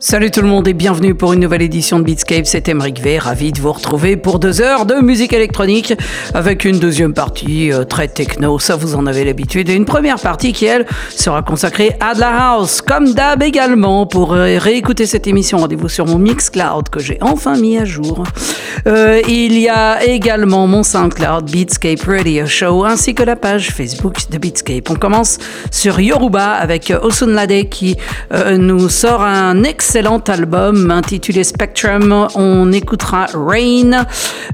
Salut tout le monde et bienvenue pour une nouvelle édition de Beatscape, c'est Emeric V, ravi de vous retrouver pour deux heures de musique électronique avec une deuxième partie euh, très techno, ça vous en avez l'habitude, et une première partie qui elle sera consacrée à de la house, comme d'hab également, pour réécouter cette émission, rendez-vous sur mon Mixcloud que j'ai enfin mis à jour. Euh, il y a également mon SoundCloud Beatscape Radio Show ainsi que la page Facebook de Beatscape. On commence sur Yoruba avec Osunlade qui euh, nous sort un excellent excellent album intitulé Spectrum. On écoutera Rain.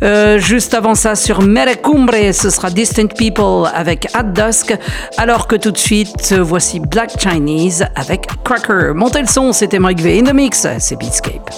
Euh, juste avant ça, sur Merecumbre, ce sera Distant People avec At Dusk. Alors que tout de suite, voici Black Chinese avec Cracker. Montez le son, c'était Mike V. In the mix, c'est Beatscape.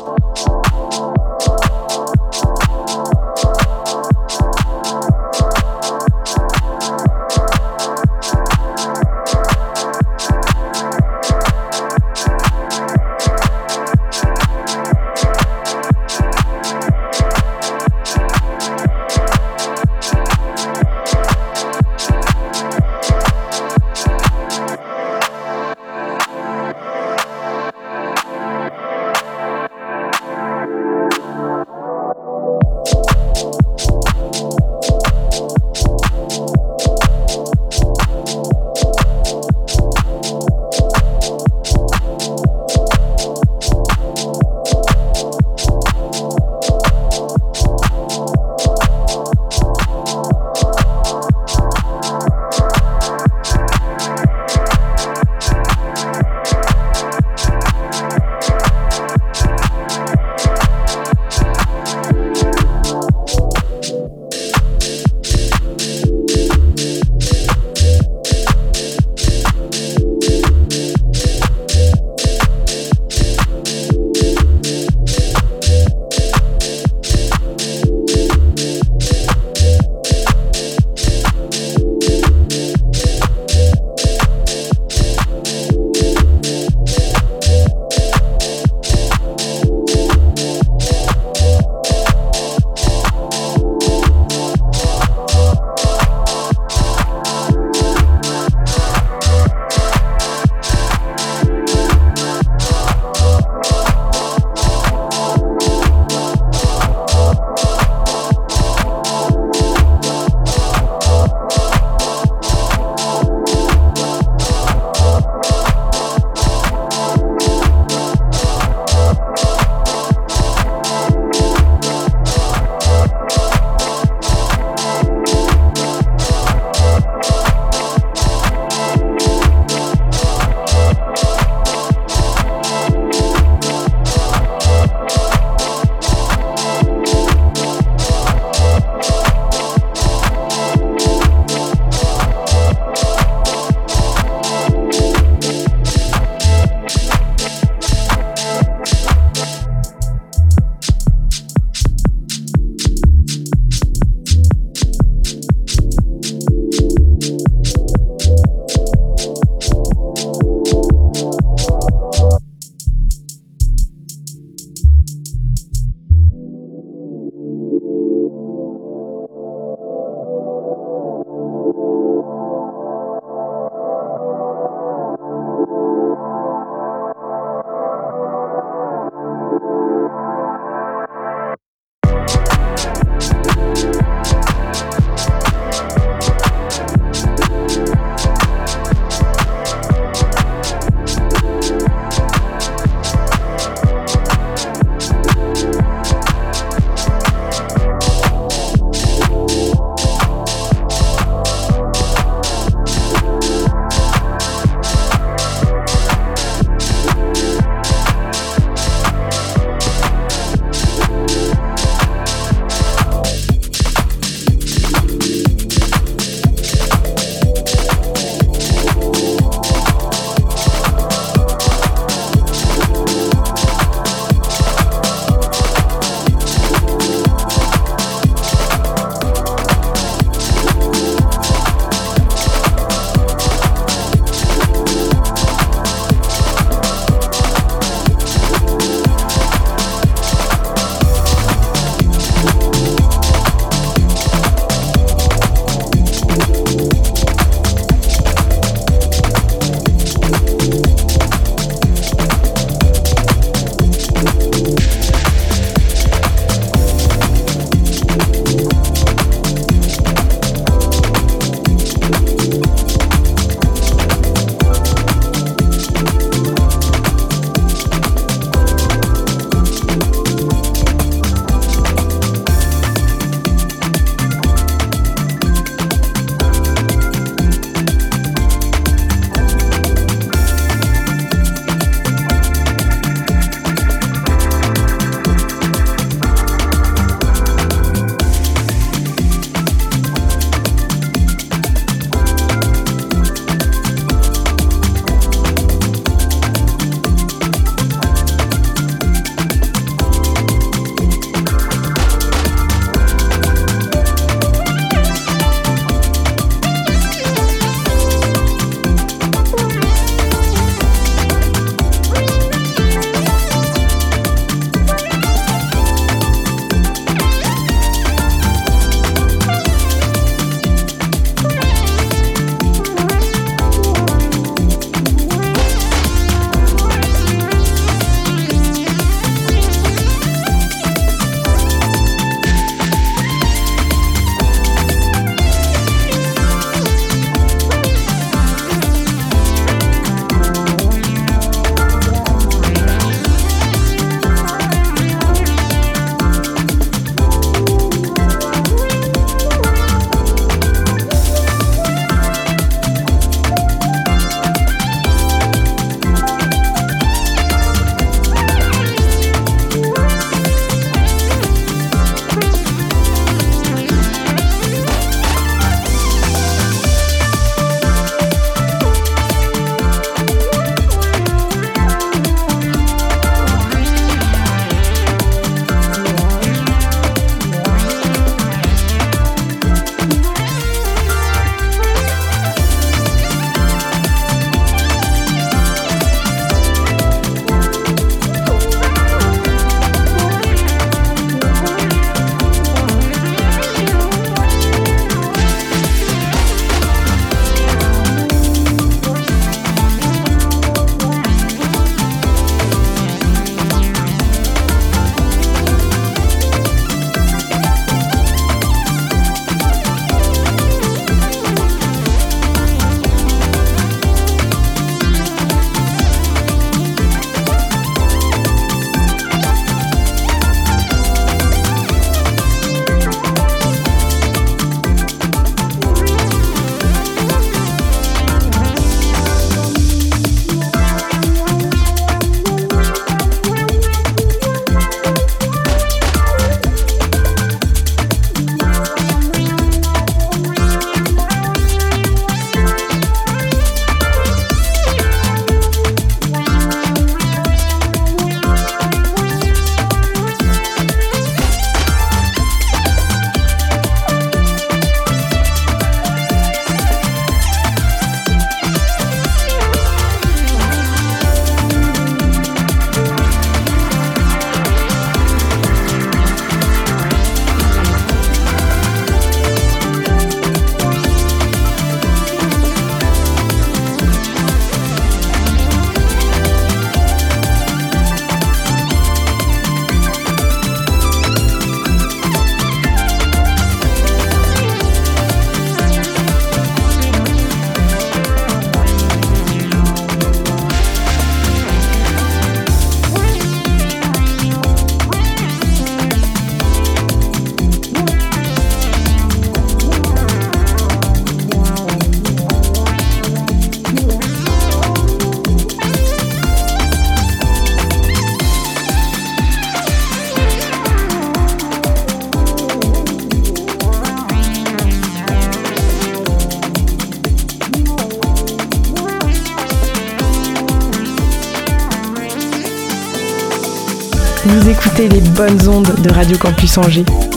Bonnes ondes de Radio Campus Angers.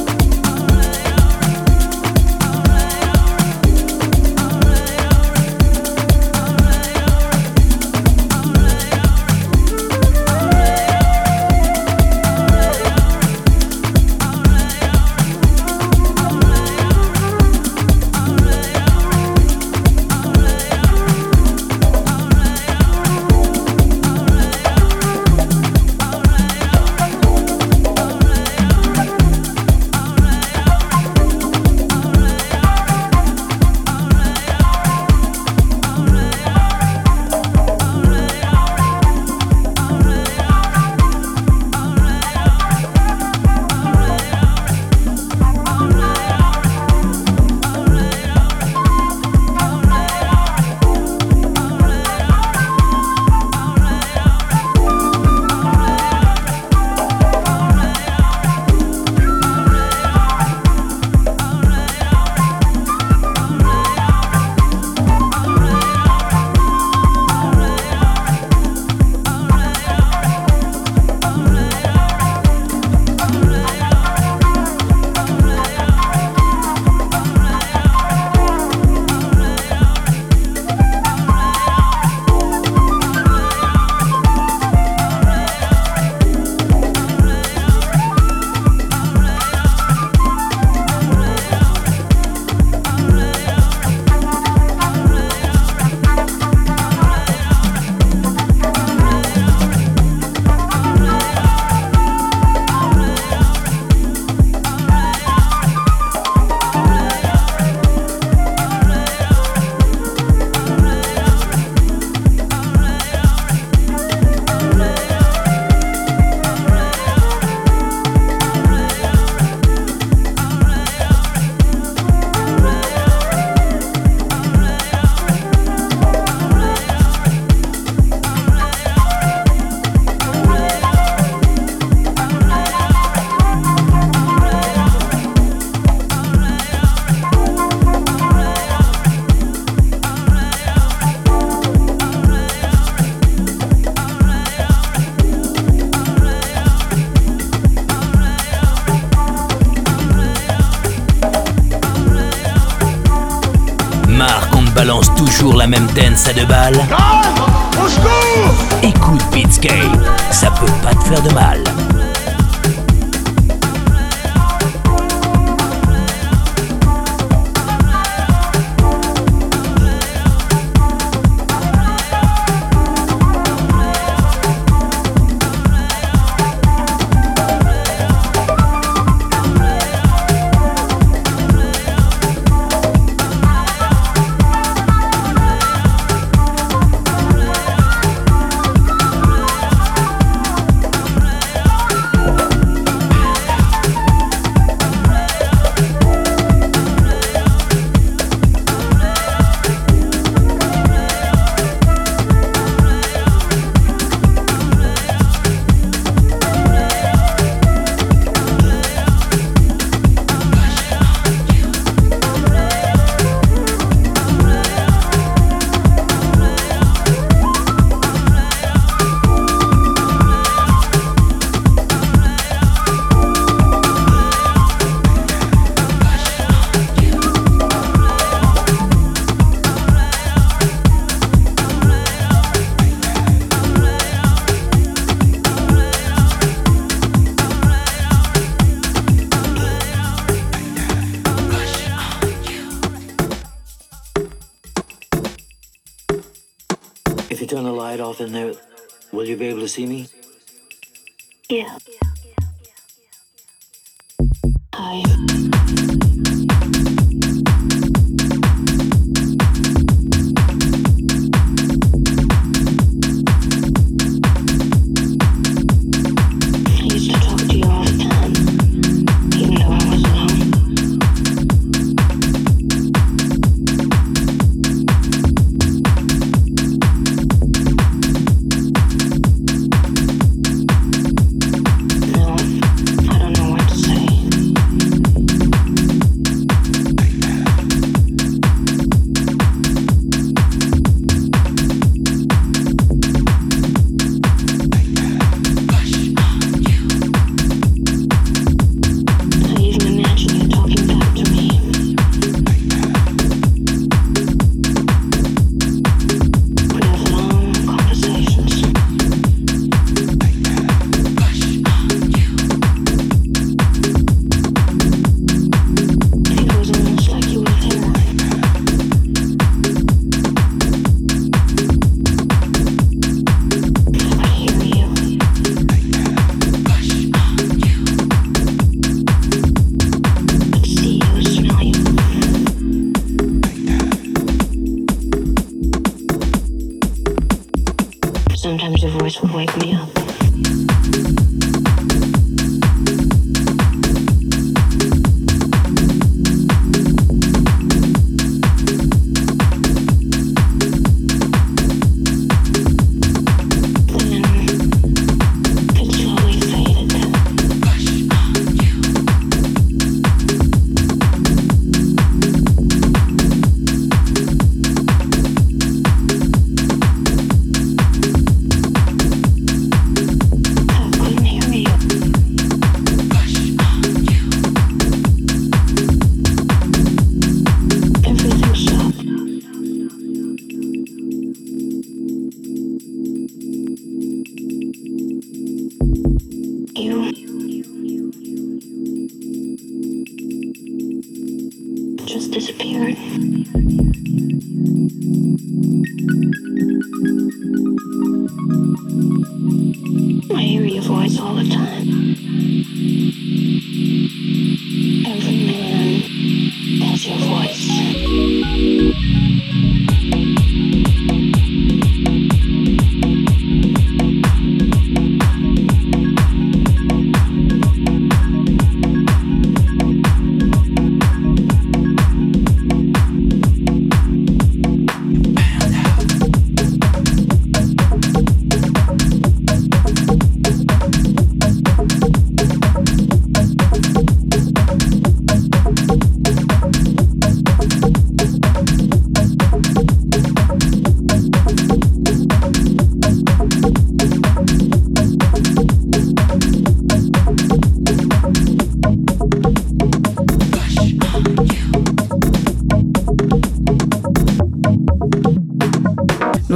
À deux balles Écoute Beatscape, ça peut pas te faire de mal.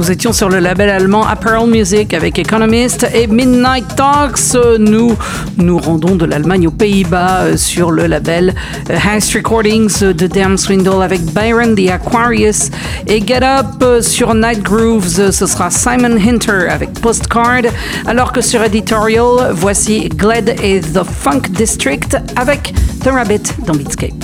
Nous étions sur le label allemand Apparel Music avec Economist et Midnight Talks. Nous nous rendons de l'Allemagne aux Pays-Bas euh, sur le label euh, Heist Recordings de Dan Swindle avec Byron the Aquarius et Get Up euh, sur Night Grooves. Ce sera Simon Hinter avec Postcard. Alors que sur Editorial, voici Glad et The Funk District avec The Rabbit dans Beatscape.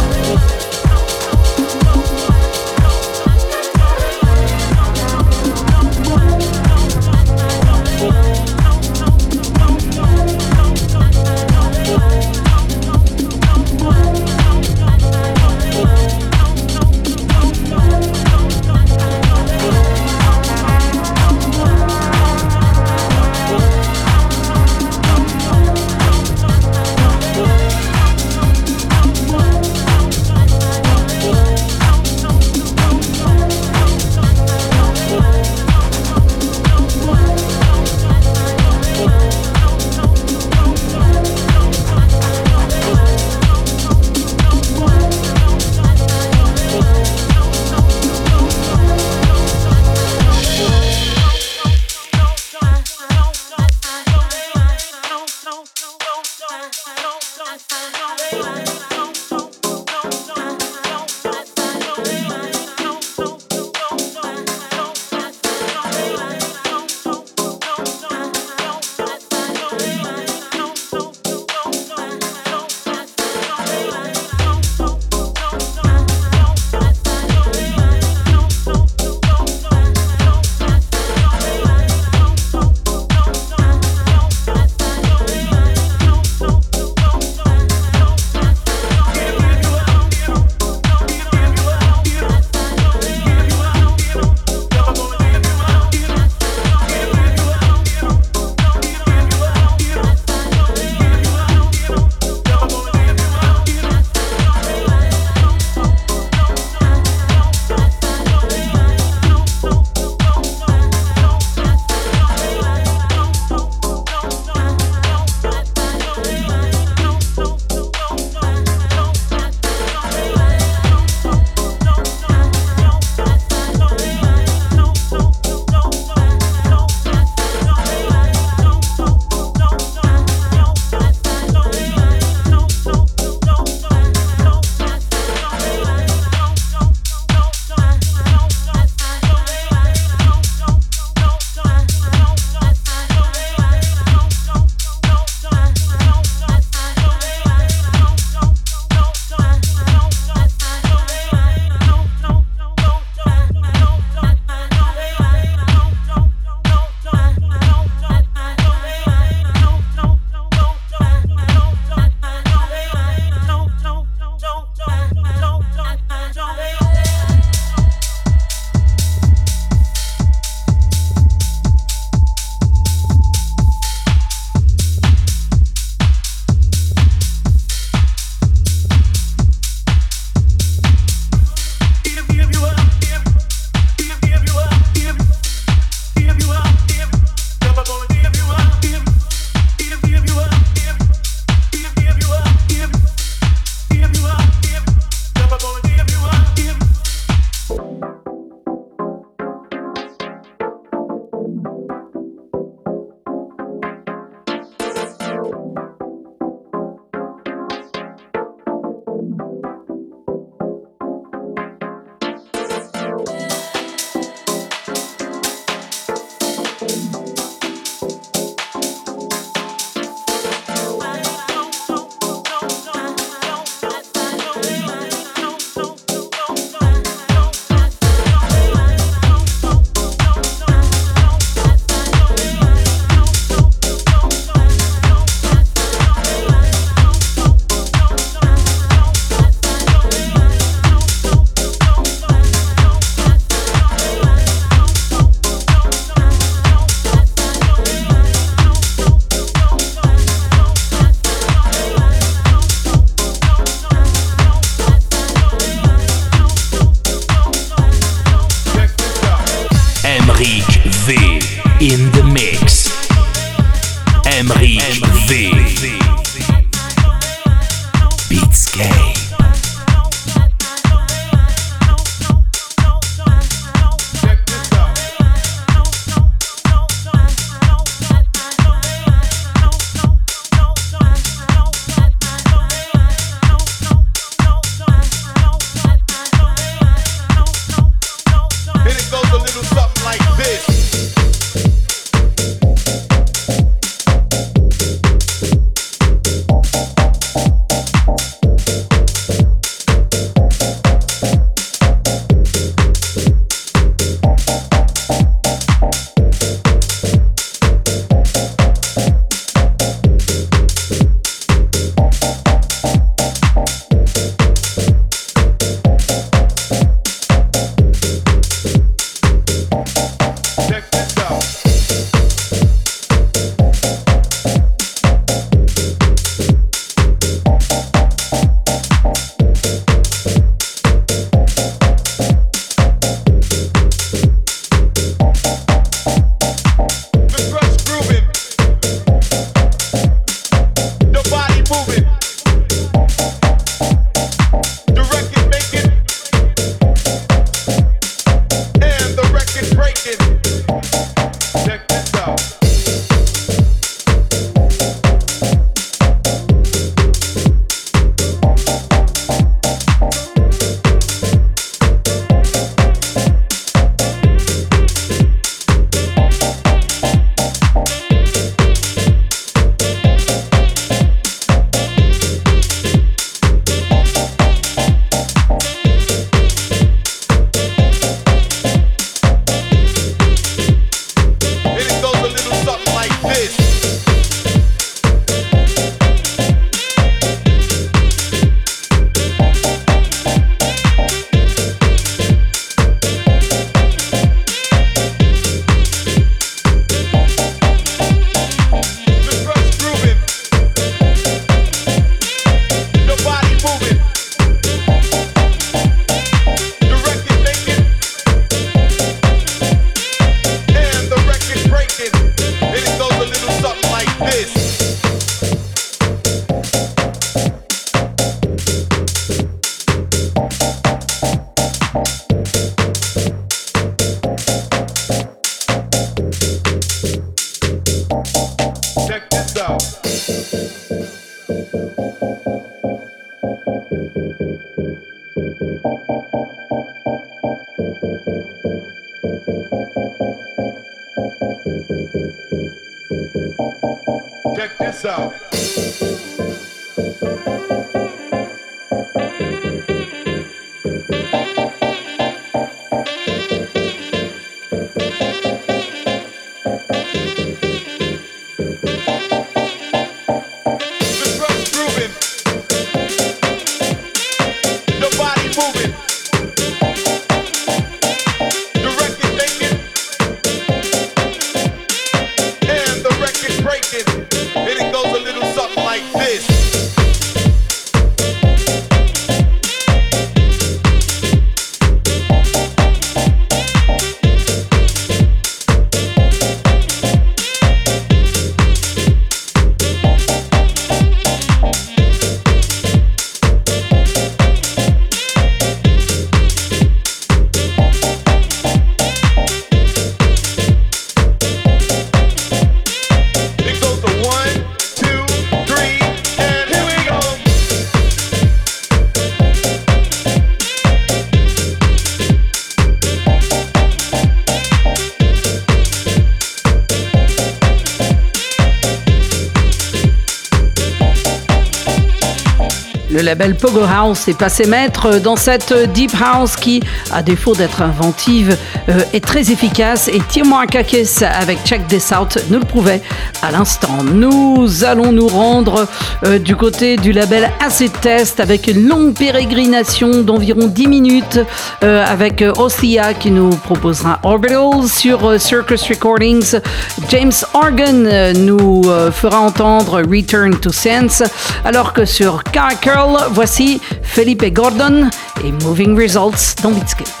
Check this out. Pogo House est passé maître dans cette deep house qui, à défaut d'être inventive, euh, est très efficace. Et Timo Akakis avec Check This Out nous le prouvait à l'instant. Nous allons nous rendre euh, du côté du label Acid Test avec une longue pérégrination d'environ 10 minutes euh, avec euh, Ossia qui nous proposera Orbitals sur euh, Circus Recordings. James Organ euh, nous fera entendre Return to Sense, alors que sur Car Curl, voici Felipe Gordon et Moving Results dans Beatscape.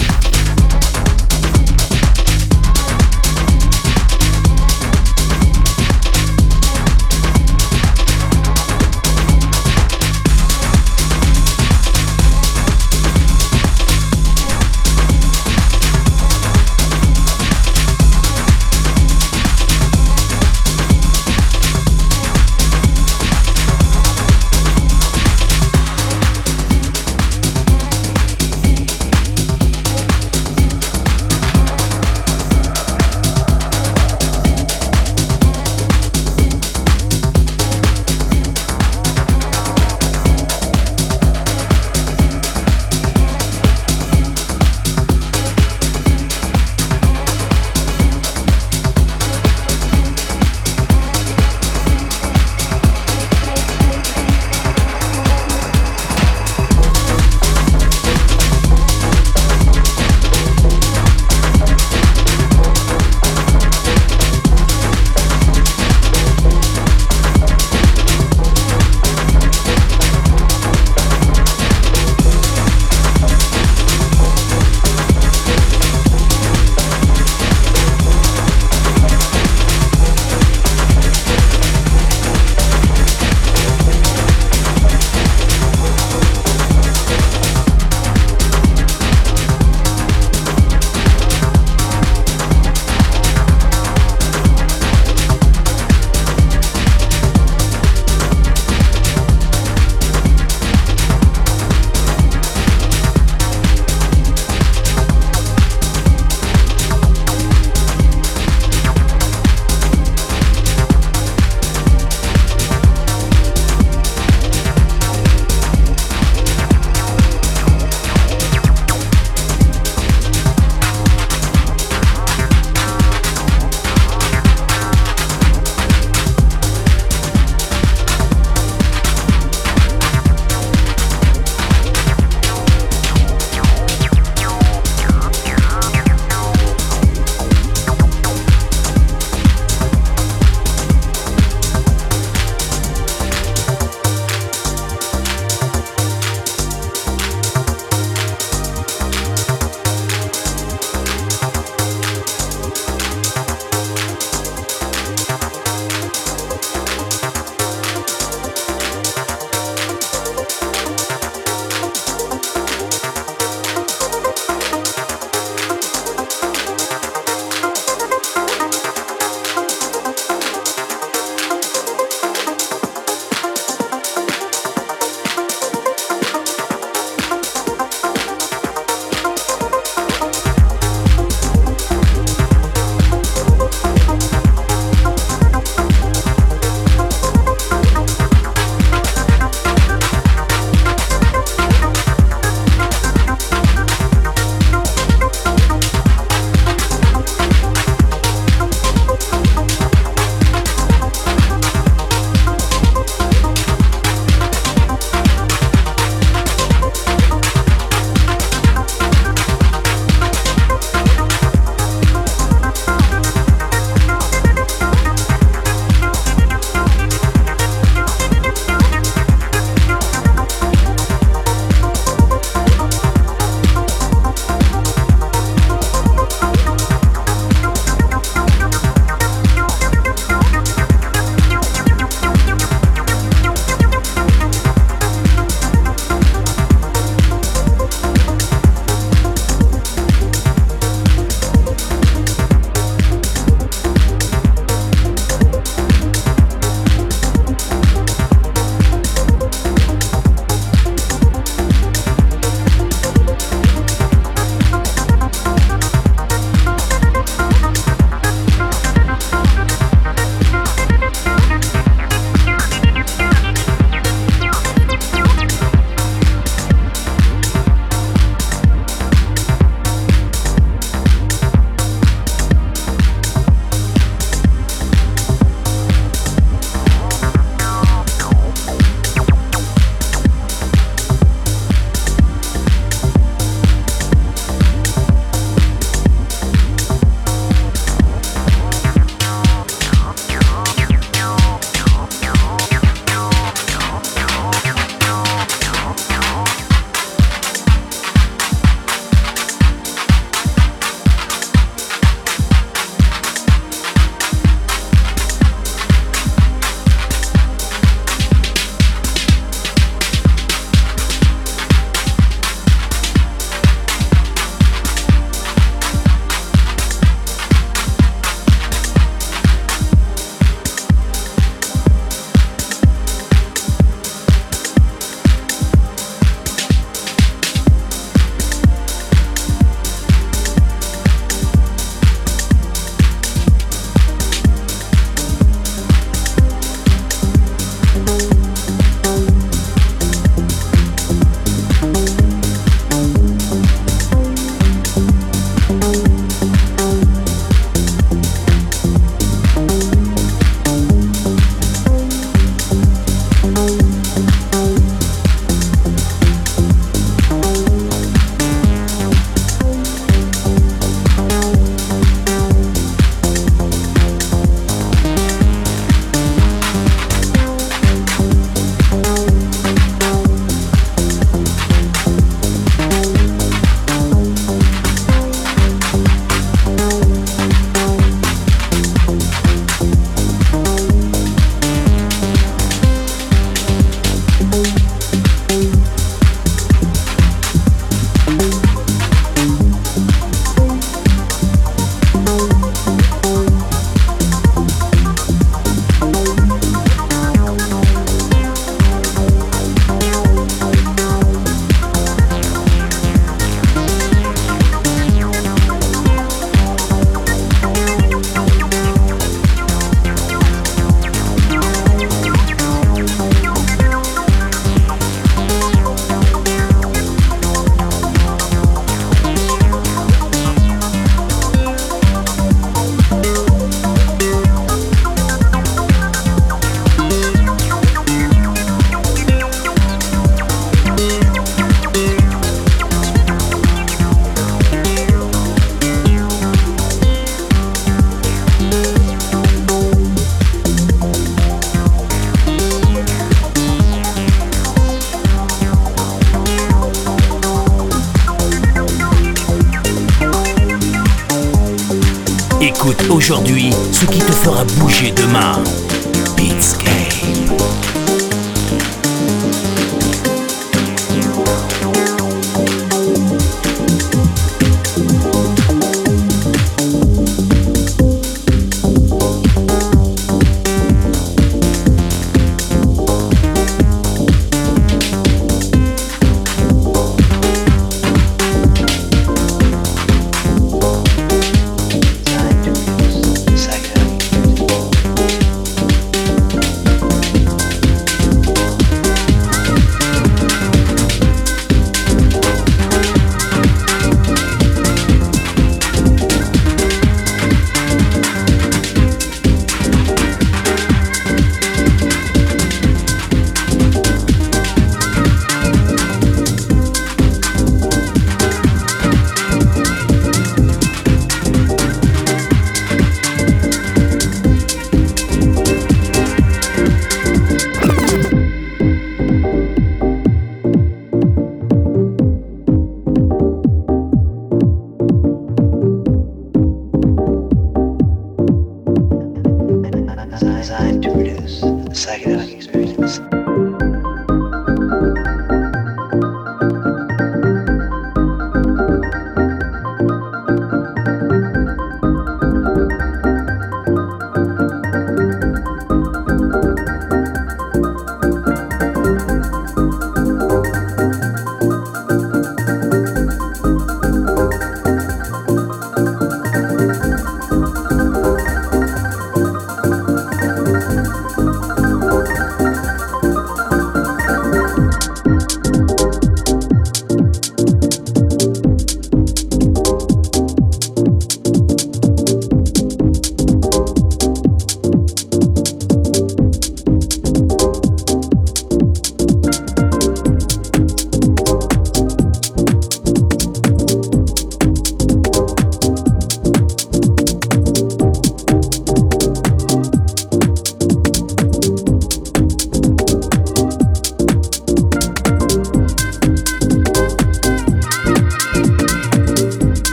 Écoute aujourd'hui ce qui te fera bouger demain.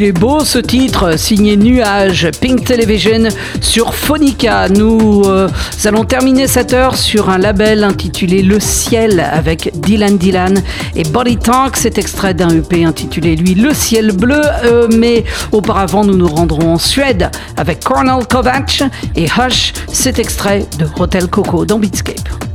Qu'il est beau ce titre, signé Nuage, Pink Television sur Phonica. Nous euh, allons terminer cette heure sur un label intitulé Le Ciel avec Dylan Dylan et Body Talk. C'est extrait d'un EP intitulé lui Le Ciel Bleu. Euh, mais auparavant, nous nous rendrons en Suède avec Cornel Kovac et Hush. C'est extrait de Hotel Coco dans Beatscape.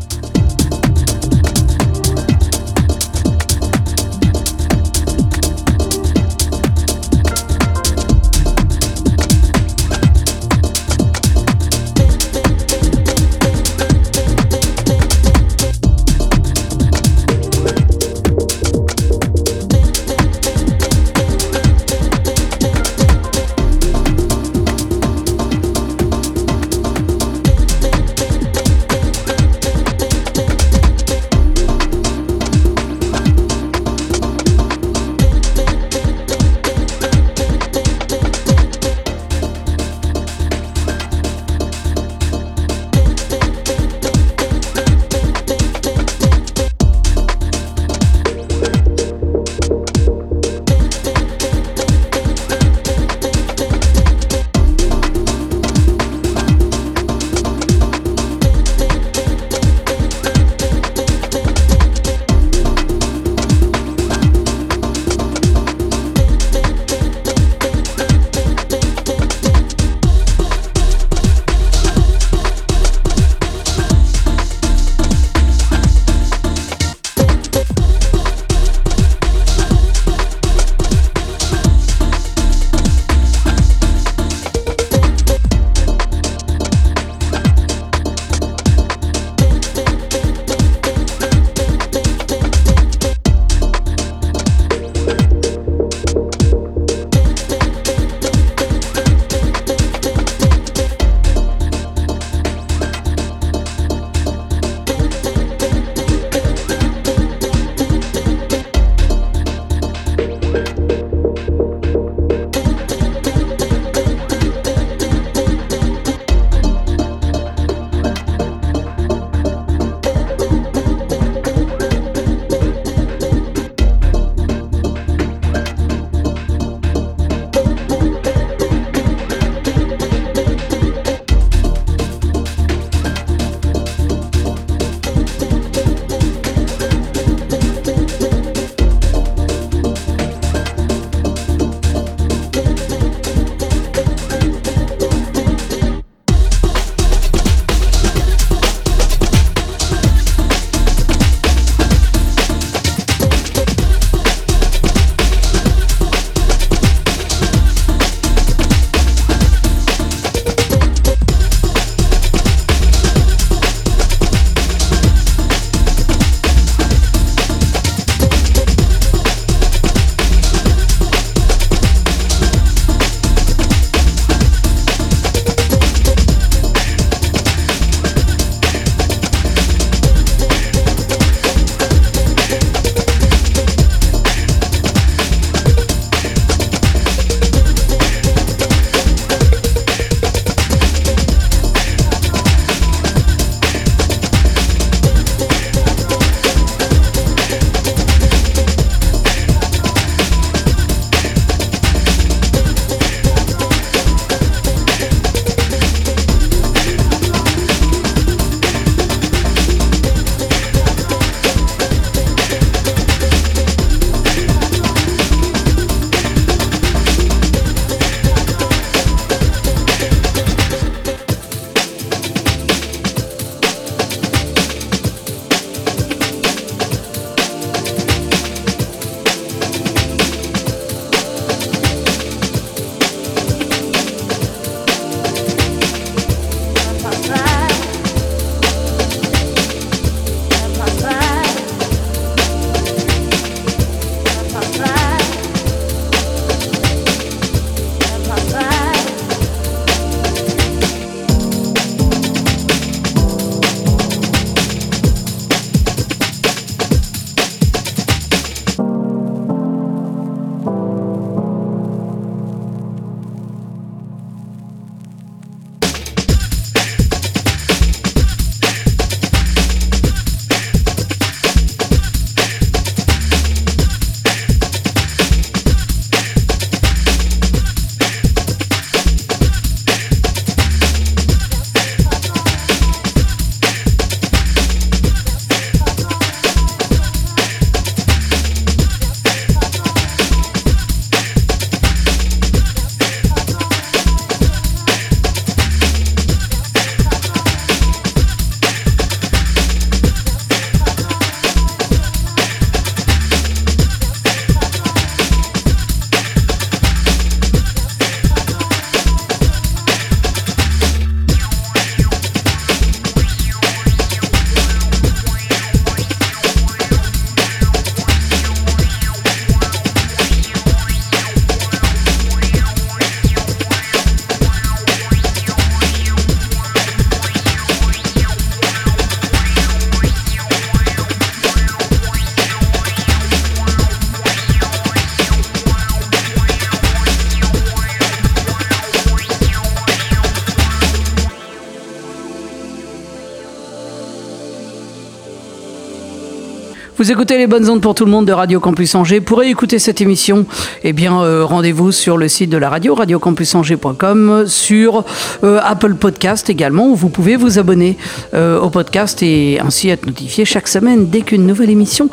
Vous écoutez les bonnes ondes pour tout le monde de Radio Campus Angers. Pour écouter cette émission, eh bien, euh, rendez-vous sur le site de la radio, radiocampusangers.com, sur euh, Apple Podcast également, où vous pouvez vous abonner euh, au podcast et ainsi être notifié chaque semaine dès qu'une nouvelle émission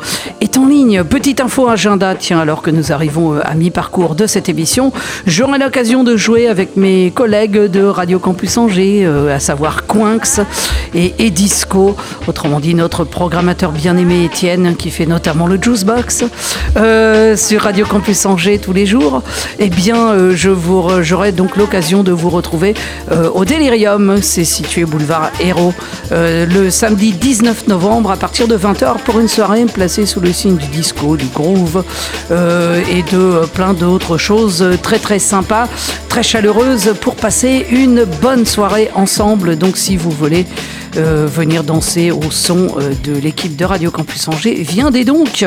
en ligne. Petite info agenda, tiens, alors que nous arrivons euh, à mi-parcours de cette émission, j'aurai l'occasion de jouer avec mes collègues de Radio Campus Angers, euh, à savoir Quinx et Edisco, autrement dit notre programmateur bien-aimé Étienne, qui fait notamment le Juicebox euh, sur Radio Campus Angers tous les jours. Eh bien, je vous j'aurai donc l'occasion de vous retrouver au Delirium, c'est situé boulevard Hérault, euh, le samedi 19 novembre à partir de 20h pour une soirée placée sous le signe du disco, du groove euh, et de euh, plein d'autres choses très très sympas, très chaleureuses pour passer une bonne soirée ensemble. Donc si vous voulez euh, venir danser au son euh, de l'équipe de Radio Campus Angers, viendez donc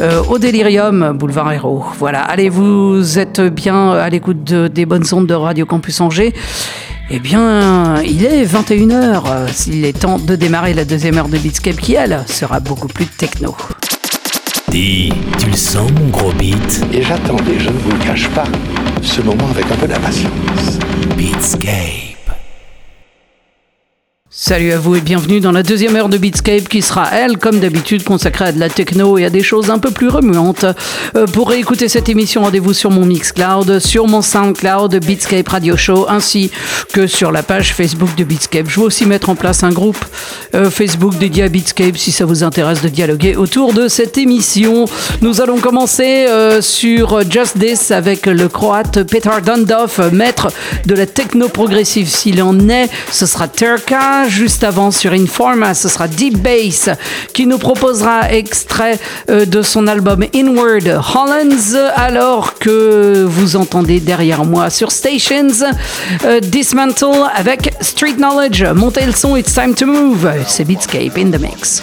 euh, au Delirium, boulevard Hérault. Voilà, allez, vous êtes bien à l'écoute de- des bonnes ondes de Radio Campus Angers. Eh bien, il est 21h. euh, Il est temps de démarrer la deuxième heure de Beatscape qui, elle, sera beaucoup plus techno. Dis, tu le sens mon gros beat? Et j'attendais, je ne vous le cache pas, ce moment avec un peu d'impatience. Beatscape. Salut à vous et bienvenue dans la deuxième heure de Beatscape qui sera, elle, comme d'habitude, consacrée à de la techno et à des choses un peu plus remuantes. Euh, pour réécouter cette émission, rendez-vous sur mon Mixcloud, sur mon Soundcloud, Beatscape Radio Show, ainsi que sur la page Facebook de Beatscape. Je vais aussi mettre en place un groupe euh, Facebook dédié à Beatscape si ça vous intéresse de dialoguer autour de cette émission. Nous allons commencer euh, sur Just This avec le croate Petar Dundov, maître de la techno progressive s'il en est. Ce sera Juste avant sur Informa, ce sera Deep Bass qui nous proposera extrait euh, de son album Inward Hollands. Alors que vous entendez derrière moi sur Stations euh, Dismantle avec Street Knowledge. Montez le son, it's time to move. C'est Beatscape in the mix.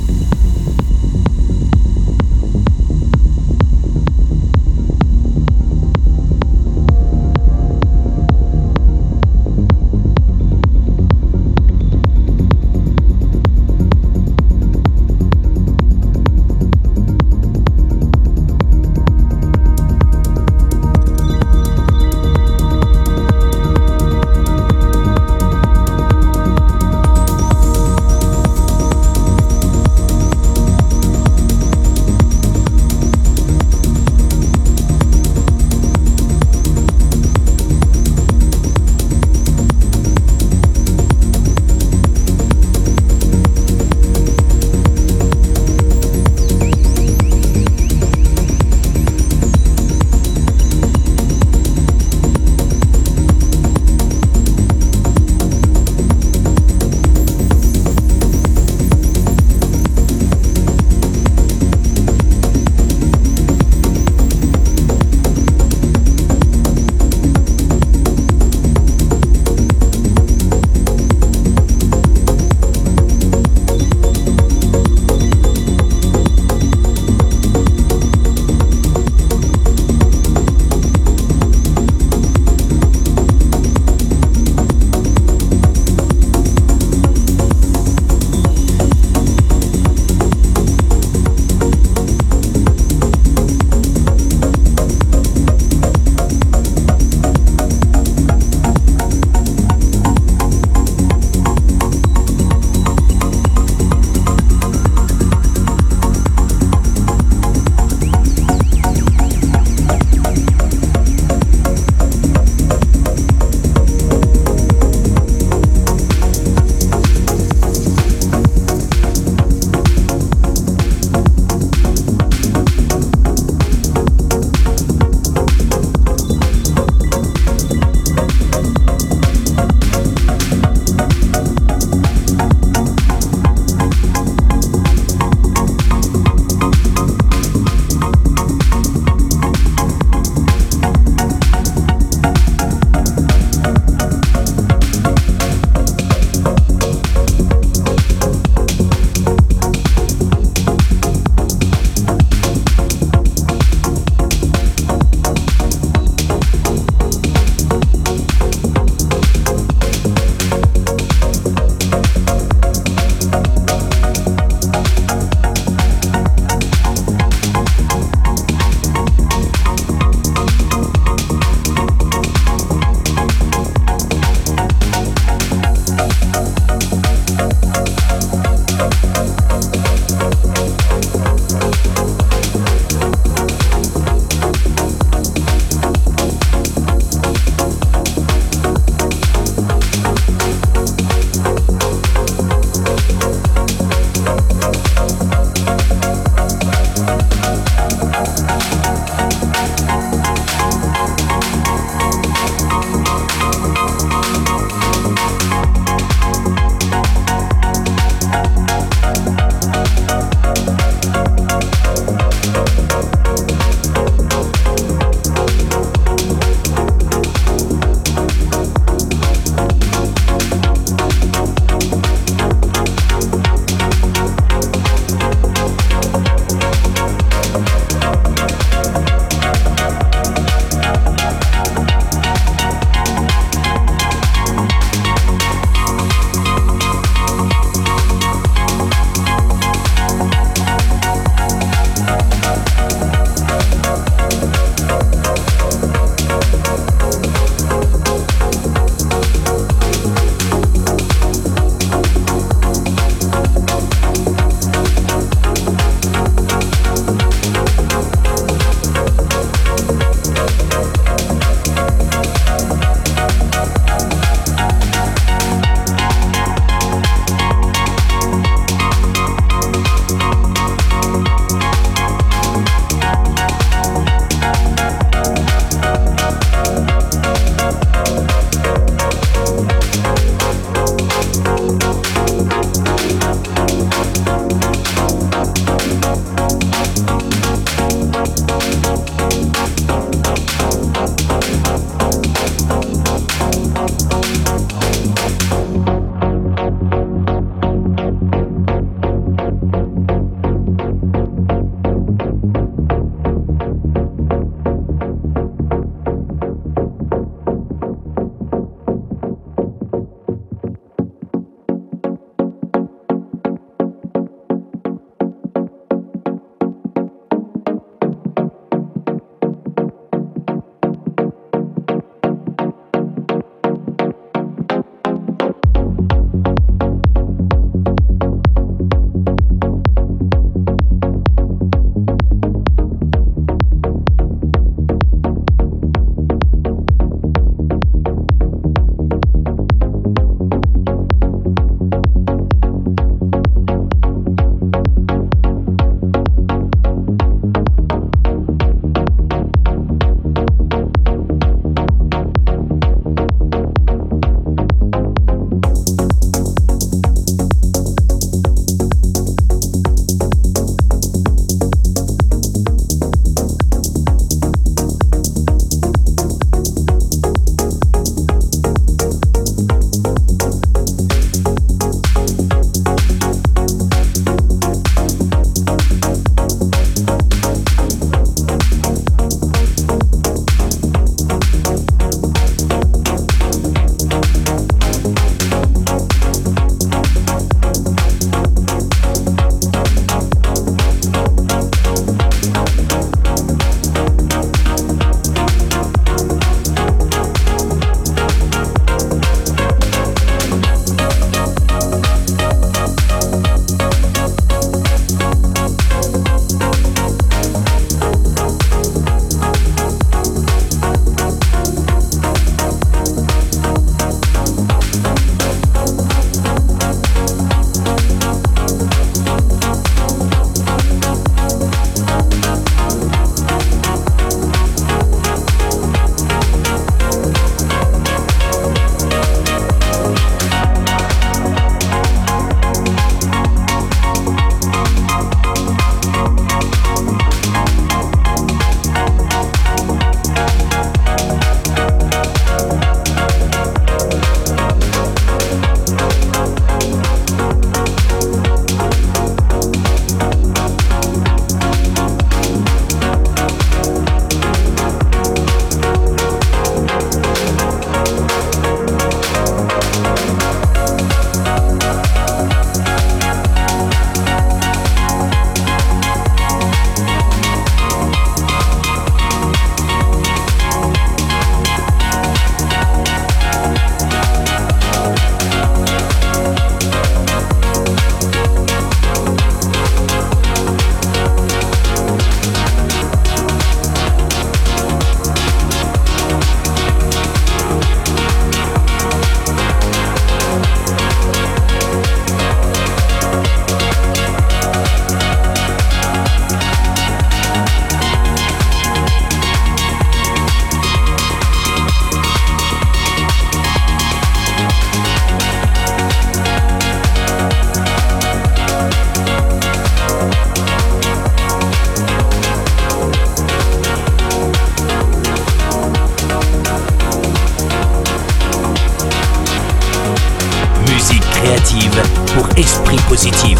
pour esprit positif.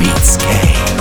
Beatscape.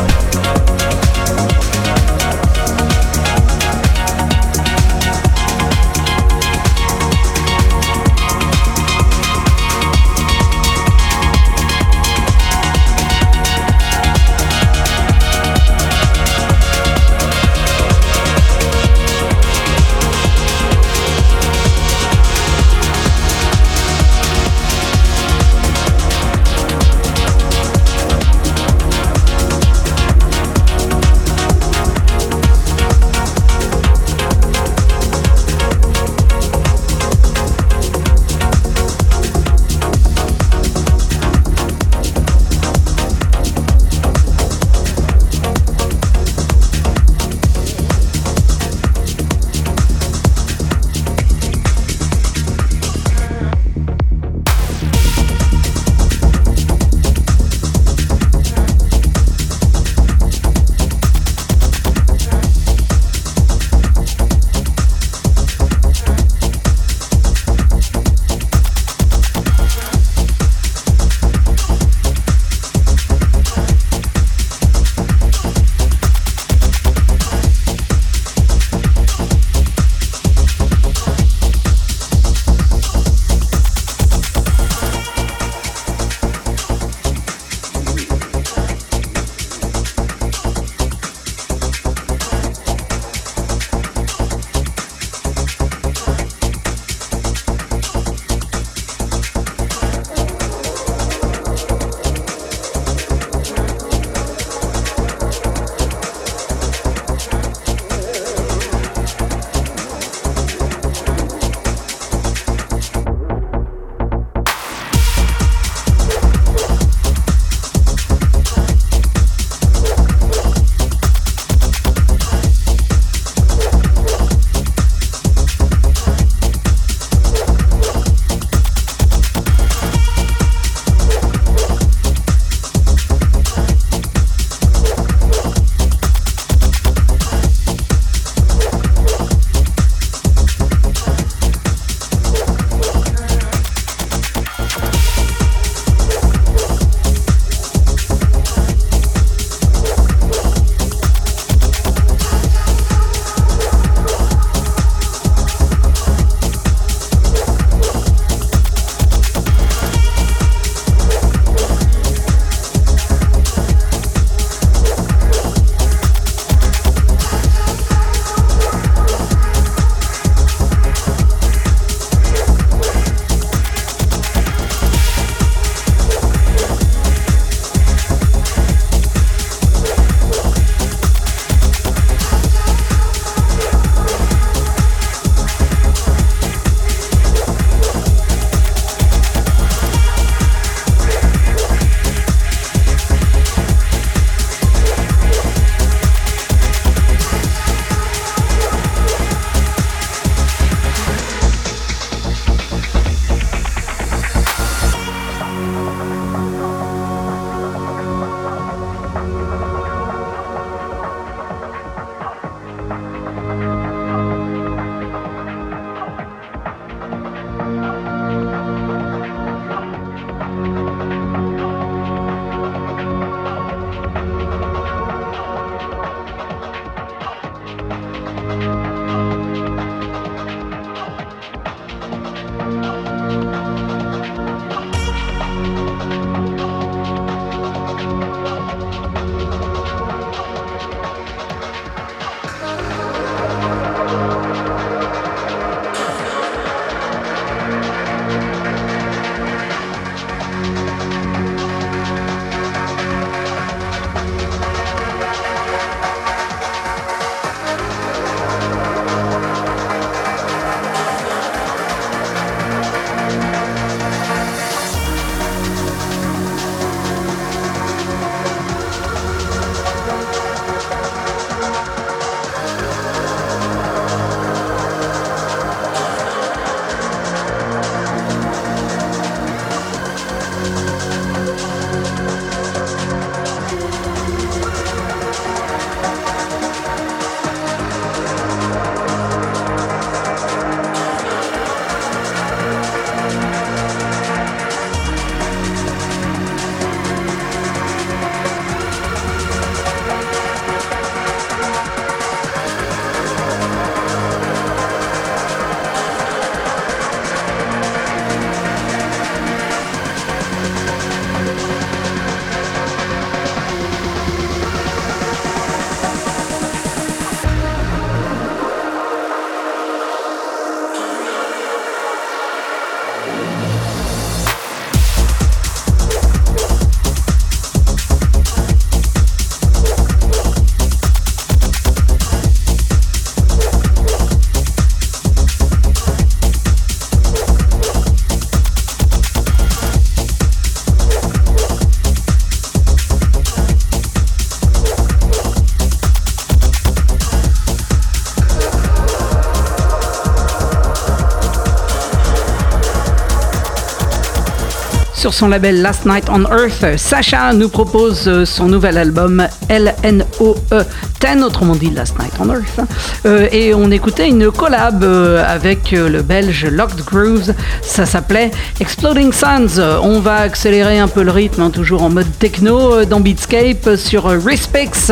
Sur son label Last Night on Earth. Sacha nous propose euh, son nouvel album LNOE 10, autrement dit Last Night on Earth. Euh, et on écoutait une collab euh, avec euh, le belge Locked Grooves. Ça s'appelait Exploding Suns. On va accélérer un peu le rythme, hein, toujours en mode techno dans Beatscape sur Respix.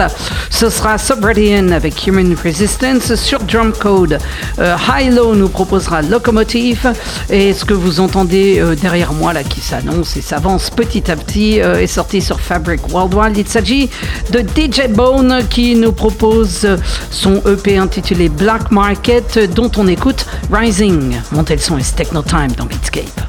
Ce sera Subradian avec Human Resistance sur Drum Code. High Low nous proposera Locomotive. Et ce que vous entendez derrière moi là qui s'annonce et s'avance petit à petit est sorti sur Fabric Worldwide. Il s'agit de DJ Bone qui nous propose son EP intitulé Black Market dont on écoute Rising. Montez le son et Techno Time dans Beatscape.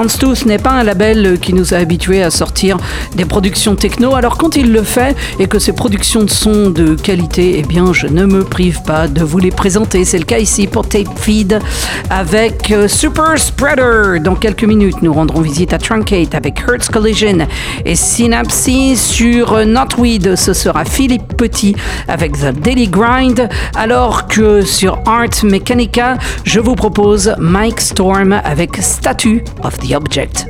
Houndstooth n'est pas un label qui nous a habitués à sortir des productions techno. Alors quand il le fait et que ces productions sont de qualité, eh bien je ne me prive pas de vous les présenter. C'est le cas ici pour Tape Feed avec euh, Super Spreader. Dans quelques minutes, nous rendrons visite à Truncate avec Hertz Collision et Synapse sur Notweed. Ce sera Philippe Petit avec The Daily Grind. Alors que sur Art Mechanica, je vous propose Mike Storm avec Statue of the the object.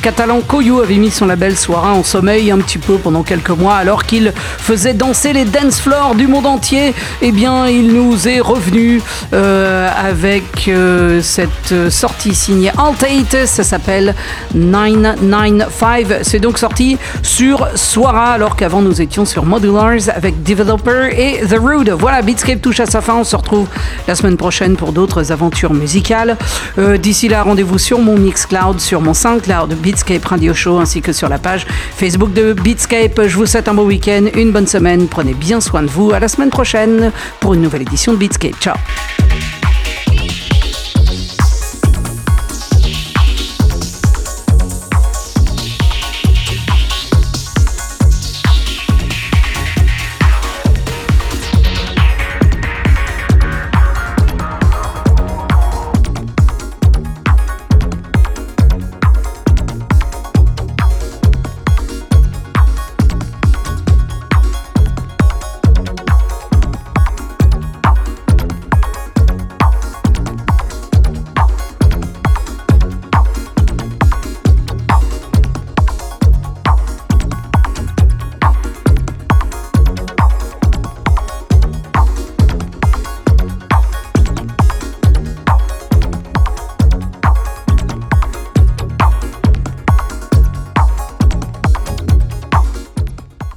Catalan Koyou avait mis son label Soira en sommeil un petit peu pendant quelques mois alors qu'il faisait danser les dance floors du monde entier. Eh bien, il nous est revenu euh, avec euh, cette sortie signée Altate. Ça s'appelle 995. C'est donc sorti sur Soira alors qu'avant nous étions sur Modulars avec Developer et The Rude. Voilà, Beatscape touche à sa fin. On se retrouve la semaine prochaine pour d'autres aventures musicales. Euh, D'ici là, rendez-vous sur mon Mixcloud, sur mon SoundCloud Beatscape Radio Show ainsi que sur la page Facebook de Beatscape. Je vous souhaite un beau week-end, une bonne semaine. Prenez bien soin de vous. À la semaine prochaine pour une nouvelle édition de Beatscape. Ciao.